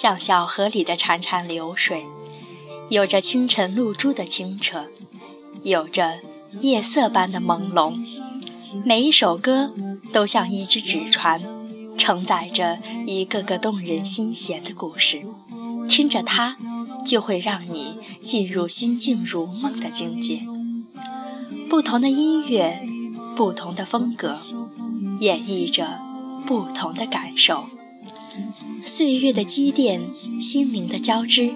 像小河里的潺潺流水，有着清晨露珠的清澈，有着夜色般的朦胧。每一首歌都像一只纸船，承载着一个个动人心弦的故事。听着它，就会让你进入心静如梦的境界。不同的音乐，不同的风格，演绎着不同的感受。岁月的积淀，心灵的交织，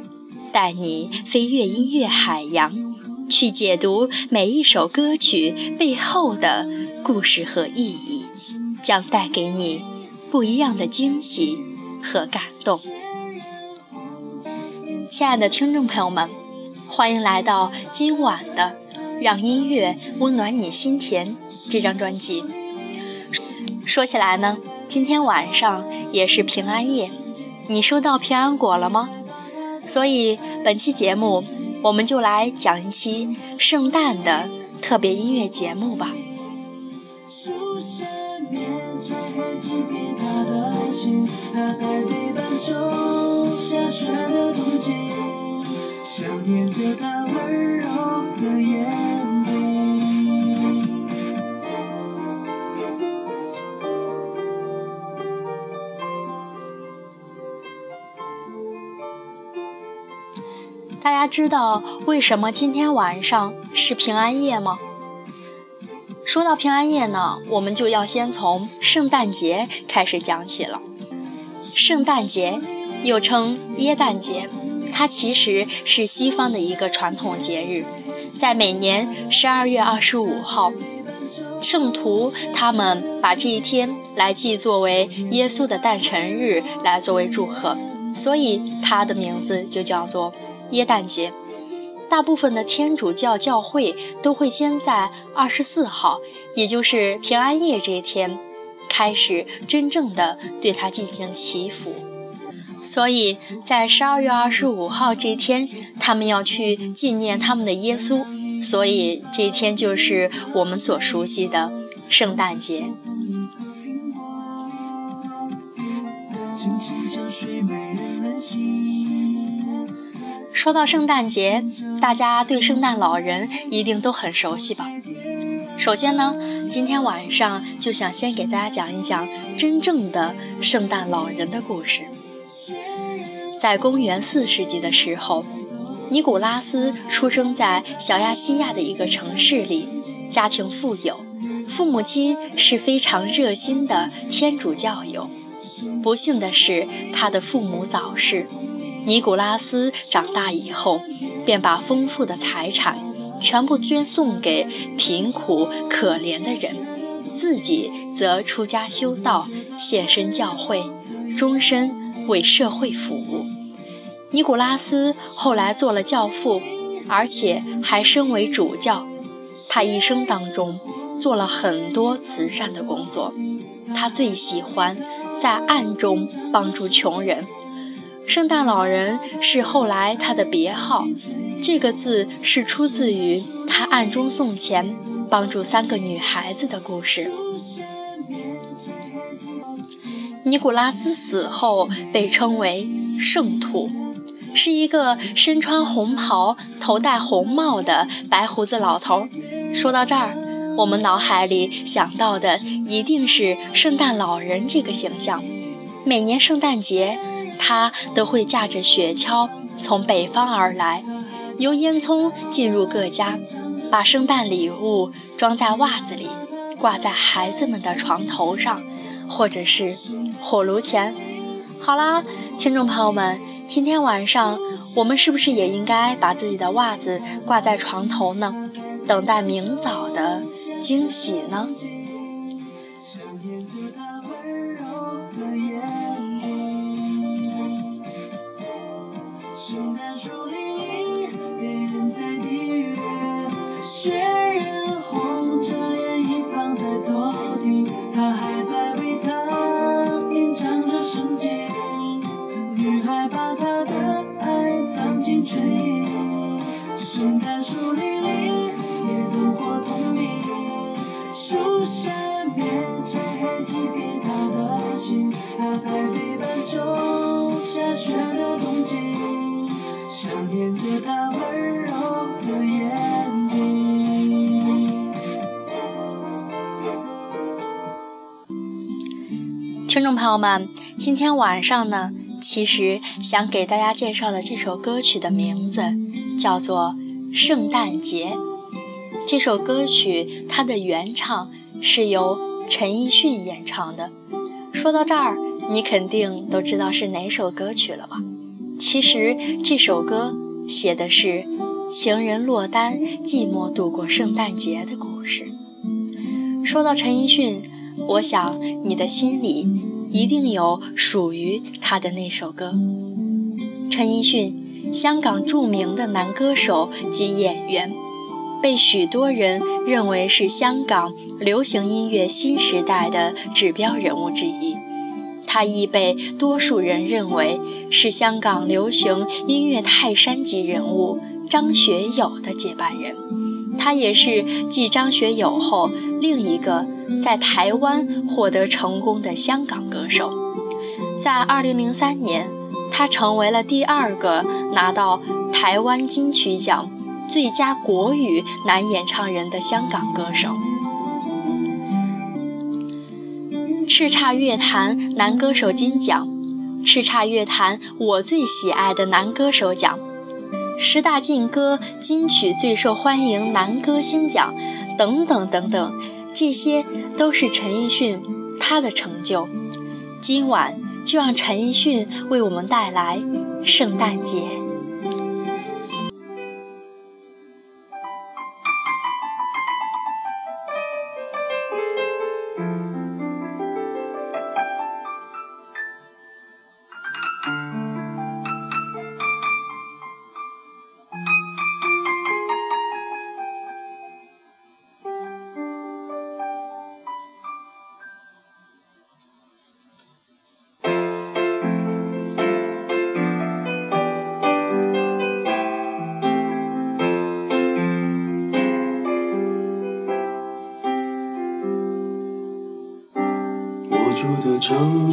带你飞越音乐海洋，去解读每一首歌曲背后的故事和意义，将带给你不一样的惊喜和感动。亲爱的听众朋友们，欢迎来到今晚的《让音乐温暖你心田》这张专辑。说起来呢。今天晚上也是平安夜，你收到平安果了吗？所以本期节目我们就来讲一期圣诞的特别音乐节目吧。知道为什么今天晚上是平安夜吗？说到平安夜呢，我们就要先从圣诞节开始讲起了。圣诞节又称耶诞节，它其实是西方的一个传统节日，在每年十二月二十五号，圣徒他们把这一天来记作为耶稣的诞辰日来作为祝贺，所以它的名字就叫做。耶诞节，大部分的天主教教会都会先在二十四号，也就是平安夜这一天，开始真正的对他进行祈福。所以在十二月二十五号这一天，他们要去纪念他们的耶稣，所以这一天就是我们所熟悉的圣诞节。说到圣诞节，大家对圣诞老人一定都很熟悉吧？首先呢，今天晚上就想先给大家讲一讲真正的圣诞老人的故事。在公元四世纪的时候，尼古拉斯出生在小亚细亚的一个城市里，家庭富有，父母亲是非常热心的天主教友。不幸的是，他的父母早逝。尼古拉斯长大以后，便把丰富的财产全部捐送给贫苦可怜的人，自己则出家修道，献身教会，终身为社会服务。尼古拉斯后来做了教父，而且还升为主教。他一生当中做了很多慈善的工作，他最喜欢在暗中帮助穷人。圣诞老人是后来他的别号，这个字是出自于他暗中送钱帮助三个女孩子的故事。尼古拉斯死后被称为圣徒，是一个身穿红袍、头戴红帽的白胡子老头。说到这儿，我们脑海里想到的一定是圣诞老人这个形象。每年圣诞节。他都会驾着雪橇从北方而来，由烟囱进入各家，把圣诞礼物装在袜子里，挂在孩子们的床头上，或者是火炉前。好啦，听众朋友们，今天晚上我们是不是也应该把自己的袜子挂在床头呢？等待明早的惊喜呢？听众朋友们，今天晚上呢，其实想给大家介绍的这首歌曲的名字叫做《圣诞节》。这首歌曲它的原唱是由陈奕迅演唱的。说到这儿，你肯定都知道是哪首歌曲了吧？其实这首歌写的是情人落单，寂寞度过圣诞节的故事。说到陈奕迅，我想你的心里一定有属于他的那首歌。陈奕迅，香港著名的男歌手及演员，被许多人认为是香港流行音乐新时代的指标人物之一。他亦被多数人认为是香港流行音乐泰山级人物张学友的接班人。他也是继张学友后另一个在台湾获得成功的香港歌手。在2003年，他成为了第二个拿到台湾金曲奖最佳国语男演唱人的香港歌手。叱咤乐坛男歌手金奖，叱咤乐坛我最喜爱的男歌手奖，十大劲歌金曲最受欢迎男歌星奖，等等等等，这些都是陈奕迅他的成就。今晚就让陈奕迅为我们带来《圣诞节》。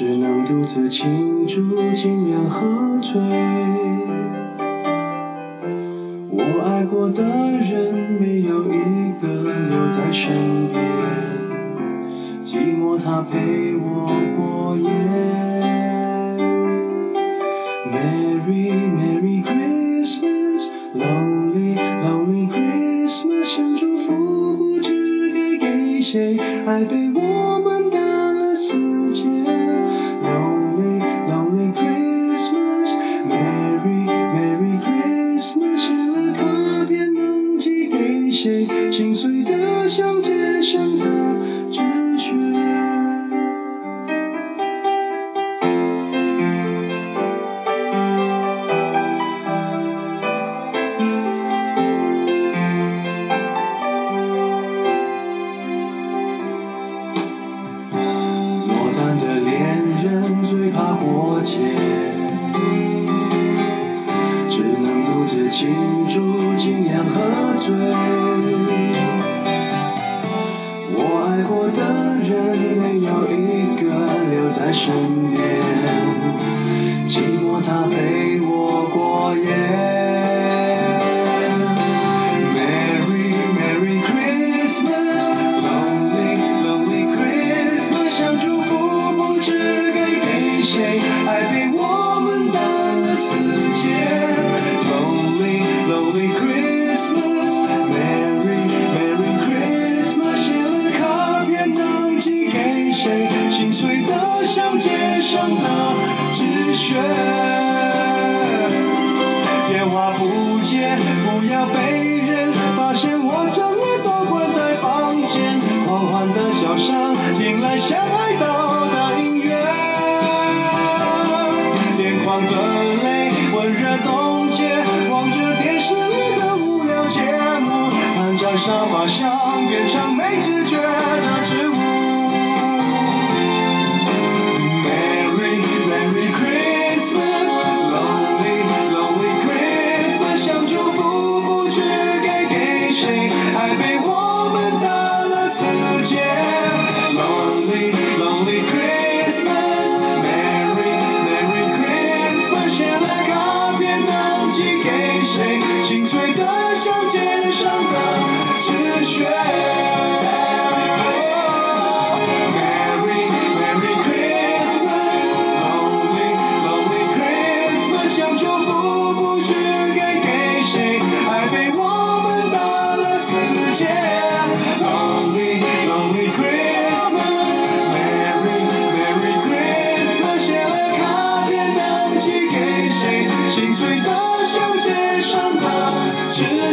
只能独自庆祝，尽量喝醉。我爱过的人，没有一个留在身边，寂寞它陪我心碎的像街上的追我爱过的人没有一个留在身边寂寞它陪把傻话想变成没知觉的植物 merry merry christmas lonely lonely christmas 想祝福不知该给谁爱被我们打了死结 lonely lonely christmasmerry merry christmas 写了卡片能寄给谁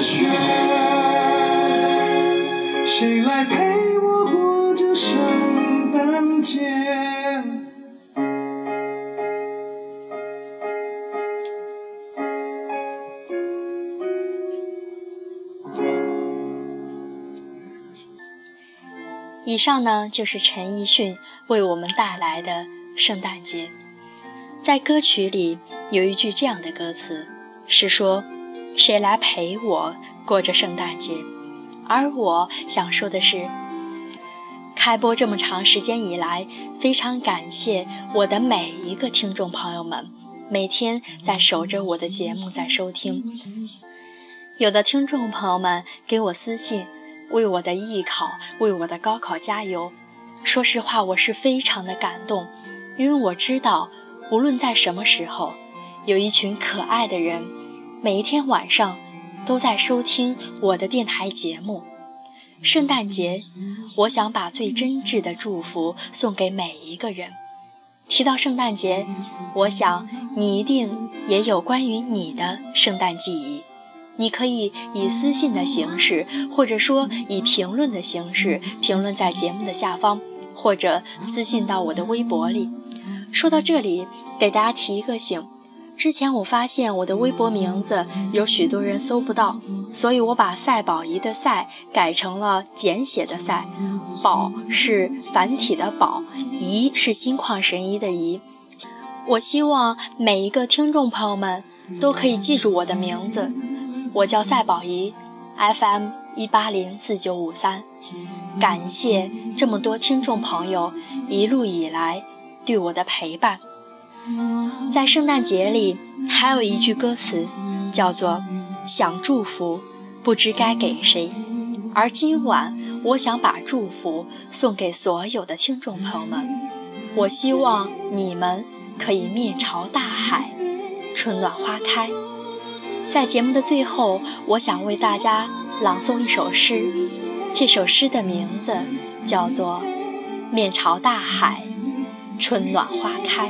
纸屑。谁来陪我过这圣诞节？以上呢就是陈奕迅为我们带来的圣诞节。在歌曲里有一句这样的歌词，是说：“谁来陪我过这圣诞节？”而我想说的是，开播这么长时间以来，非常感谢我的每一个听众朋友们，每天在守着我的节目在收听。有的听众朋友们给我私信，为我的艺考、为我的高考加油。说实话，我是非常的感动，因为我知道，无论在什么时候，有一群可爱的人，每一天晚上都在收听我的电台节目。圣诞节，我想把最真挚的祝福送给每一个人。提到圣诞节，我想你一定也有关于你的圣诞记忆。你可以以私信的形式，或者说以评论的形式，评论在节目的下方，或者私信到我的微博里。说到这里，给大家提一个醒：之前我发现我的微博名字有许多人搜不到，所以我把赛宝仪的赛改成了简写的赛，宝是繁体的宝，仪是心旷神怡的怡。我希望每一个听众朋友们都可以记住我的名字。我叫赛宝仪，FM 一八零四九五三，感谢这么多听众朋友一路以来对我的陪伴。在圣诞节里，还有一句歌词叫做“想祝福，不知该给谁”，而今晚我想把祝福送给所有的听众朋友们。我希望你们可以面朝大海，春暖花开。在节目的最后，我想为大家朗诵一首诗。这首诗的名字叫做《面朝大海，春暖花开》。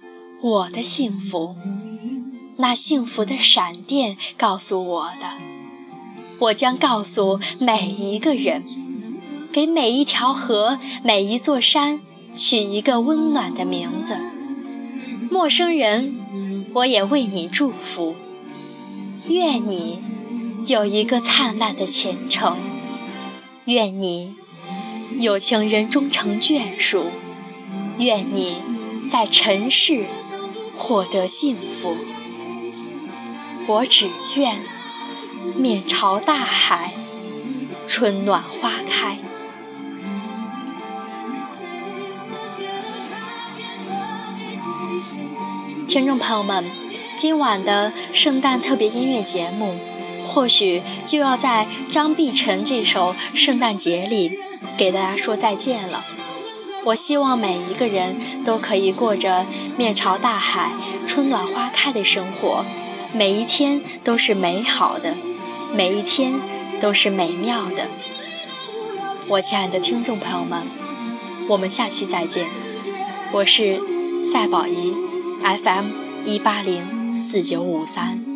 我的幸福。那幸福的闪电告诉我的，我将告诉每一个人，给每一条河、每一座山取一个温暖的名字。陌生人。我也为你祝福，愿你有一个灿烂的前程，愿你有情人终成眷属，愿你在尘世获得幸福。我只愿面朝大海，春暖花开。听众朋友们，今晚的圣诞特别音乐节目，或许就要在张碧晨这首《圣诞节》里给大家说再见了。我希望每一个人都可以过着面朝大海、春暖花开的生活，每一天都是美好的，每一天都是美妙的。我亲爱的听众朋友们，我们下期再见。我是赛宝仪。FM 一八零四九五三。